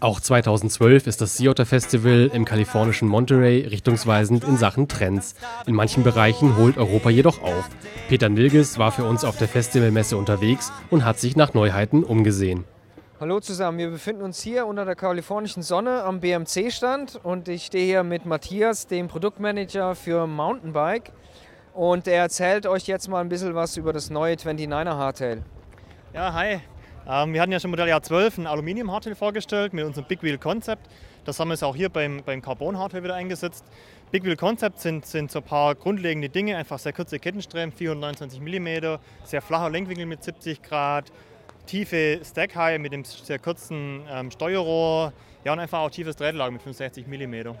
Auch 2012 ist das Sea Otter Festival im kalifornischen Monterey richtungsweisend in Sachen Trends. In manchen Bereichen holt Europa jedoch auf. Peter Nilges war für uns auf der Festivalmesse unterwegs und hat sich nach Neuheiten umgesehen. Hallo zusammen, wir befinden uns hier unter der kalifornischen Sonne am BMC-Stand und ich stehe hier mit Matthias, dem Produktmanager für Mountainbike. Und er erzählt euch jetzt mal ein bisschen was über das neue 29er Hardtail. Ja, hi. Ähm, wir hatten ja schon Modelljahr 12 ein Aluminium-Hardtail vorgestellt mit unserem Big Wheel Concept. Das haben wir jetzt auch hier beim, beim Carbon-Hardtail wieder eingesetzt. Big Wheel Concept sind, sind so ein paar grundlegende Dinge, einfach sehr kurze Kettenstreben, 429 mm, sehr flacher Lenkwinkel mit 70 Grad, tiefe Stack High mit dem sehr kurzen ähm, Steuerrohr, ja und einfach auch tiefes Drehtlager mit 65 mm.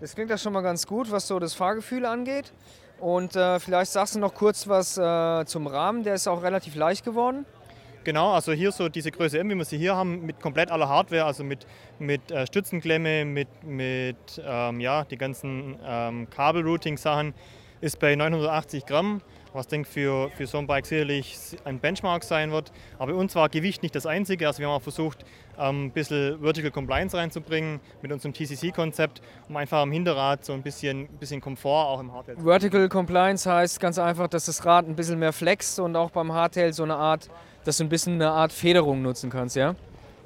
Das klingt ja schon mal ganz gut, was so das Fahrgefühl angeht. Und äh, vielleicht sagst du noch kurz was äh, zum Rahmen, der ist auch relativ leicht geworden. Genau, also hier so diese Größe M, wie wir sie hier haben, mit komplett aller Hardware, also mit, mit äh, Stützenklemme, mit, mit ähm, ja, die ganzen ähm, Kabel-Routing-Sachen, ist bei 980 Gramm was denke für, für so ein Bike sicherlich ein Benchmark sein wird. Aber bei uns war Gewicht nicht das Einzige. Also wir haben auch versucht, ähm, ein bisschen Vertical Compliance reinzubringen mit unserem TCC-Konzept, um einfach am Hinterrad so ein bisschen, bisschen Komfort auch im Hardtail zu Vertical Compliance heißt ganz einfach, dass das Rad ein bisschen mehr flext und auch beim Hardtail so eine Art, dass du ein bisschen eine Art Federung nutzen kannst, ja?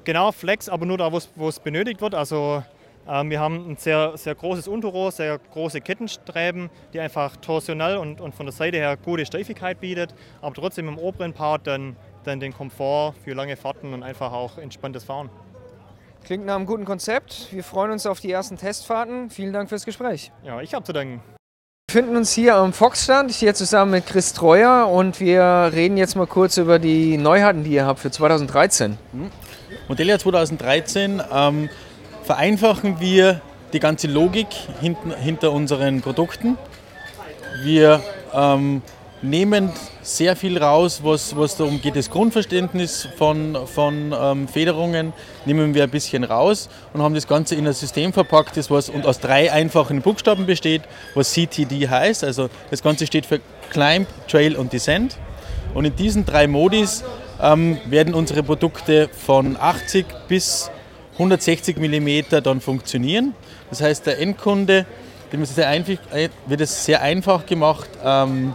Genau, Flex, aber nur da, wo es benötigt wird. Also ähm, wir haben ein sehr, sehr großes Unterrohr, sehr große Kettenstreben, die einfach torsionell und, und von der Seite her gute Steifigkeit bietet, aber trotzdem im oberen Part dann, dann den Komfort für lange Fahrten und einfach auch entspanntes Fahren. Klingt nach einem guten Konzept. Wir freuen uns auf die ersten Testfahrten. Vielen Dank fürs Gespräch. Ja, ich habe zu danken. Wir befinden uns hier am Fox-Stand, hier zusammen mit Chris Treuer und wir reden jetzt mal kurz über die Neuheiten, die ihr habt für 2013. Modelljahr 2013 ähm, vereinfachen wir die ganze Logik hinten, hinter unseren Produkten. Wir ähm, nehmen sehr viel raus, was, was darum geht, das Grundverständnis von, von ähm, Federungen nehmen wir ein bisschen raus und haben das Ganze in ein System verpackt, das was und aus drei einfachen Buchstaben besteht, was CTD heißt. Also das Ganze steht für Climb, Trail und Descent. Und in diesen drei Modis ähm, werden unsere Produkte von 80 bis 160 mm dann funktionieren. Das heißt, der Endkunde, dem ist sehr einfach, wird es sehr einfach gemacht, ähm,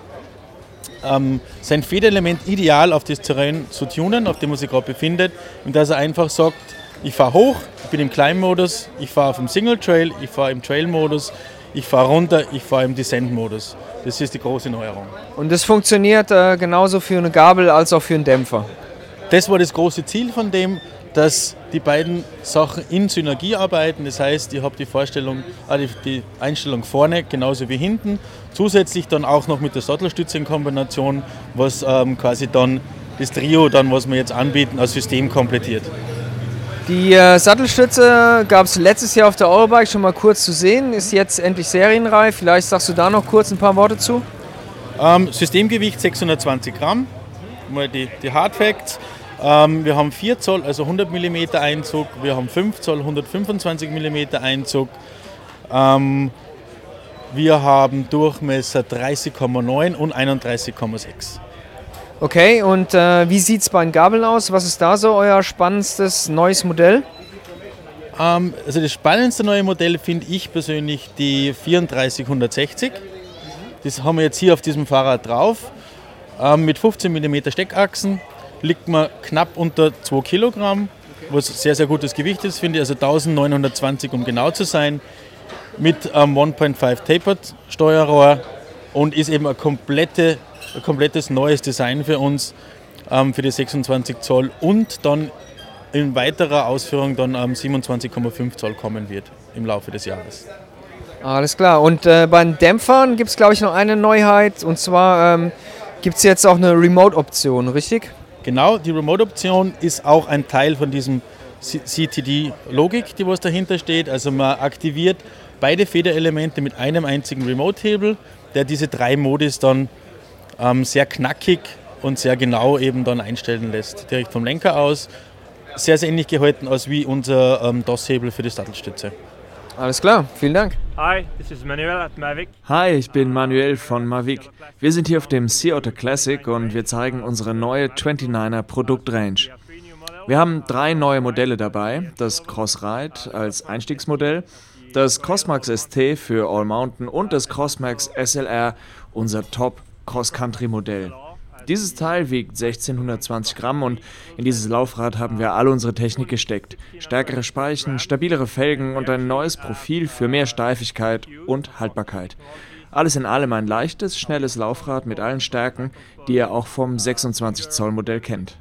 ähm, sein Federelement ideal auf das Terrain zu tunen, auf dem er sich gerade befindet, und dass er einfach sagt, ich fahre hoch, ich bin im Climb-Modus, ich fahre auf dem Single Trail, ich fahre im Trail-Modus, ich fahre runter, ich fahre im Descent-Modus. Das ist die große Neuerung. Und das funktioniert äh, genauso für eine Gabel als auch für einen Dämpfer? Das war das große Ziel von dem, dass die beiden Sachen in Synergie arbeiten. Das heißt, ich habe die Vorstellung, äh, die Einstellung vorne genauso wie hinten. Zusätzlich dann auch noch mit der Sattelstütze in Kombination, was ähm, quasi dann das Trio, dann, was wir jetzt anbieten, als System komplettiert. Die äh, Sattelstütze gab es letztes Jahr auf der Eurobike schon mal kurz zu sehen, ist jetzt endlich serienreif. Vielleicht sagst du da noch kurz ein paar Worte zu. Ähm, Systemgewicht 620 Gramm, mal die, die Hard Facts. Ähm, wir haben 4 Zoll, also 100 mm Einzug, wir haben 5 Zoll, 125 mm Einzug. Ähm, wir haben Durchmesser 30,9 und 31,6. Okay, und äh, wie sieht es bei den Gabeln aus? Was ist da so euer spannendstes neues Modell? Ähm, also das spannendste neue Modell finde ich persönlich die 3460. Das haben wir jetzt hier auf diesem Fahrrad drauf. Ähm, mit 15 mm Steckachsen, liegt man knapp unter 2 Kilogramm, was sehr, sehr gutes Gewicht ist, finde ich, also 1920 um genau zu sein, mit einem 1.5 Tapered Steuerrohr und ist eben ein, komplette, ein komplettes neues Design für uns, ähm, für die 26 Zoll und dann in weiterer Ausführung dann am 27,5 Zoll kommen wird im Laufe des Jahres. Alles klar. Und äh, bei den Dämpfern gibt es, glaube ich, noch eine Neuheit. Und zwar ähm, gibt es jetzt auch eine Remote-Option, richtig? Genau, die Remote-Option ist auch ein Teil von diesem CTD-Logik, die was dahinter steht. Also man aktiviert beide Federelemente mit einem einzigen Remote-Hebel, der diese drei Modis dann ähm, sehr knackig und sehr genau eben dann einstellen lässt, direkt vom Lenker aus. Sehr, sehr ähnlich gehalten als wie unser ähm, DOS-Hebel für die Sattelstütze. Alles klar, vielen Dank. Hi, this is Manuel at Mavic. Hi, ich bin Manuel von Mavic. Wir sind hier auf dem Sea Otter Classic und wir zeigen unsere neue 29er Produktrange. Wir haben drei neue Modelle dabei. Das Crossride als Einstiegsmodell, das Crossmax ST für All Mountain und das Crossmax SLR, unser Top Cross-Country-Modell. Dieses Teil wiegt 1620 Gramm und in dieses Laufrad haben wir all unsere Technik gesteckt. Stärkere Speichen, stabilere Felgen und ein neues Profil für mehr Steifigkeit und Haltbarkeit. Alles in allem ein leichtes, schnelles Laufrad mit allen Stärken, die ihr auch vom 26 Zoll Modell kennt.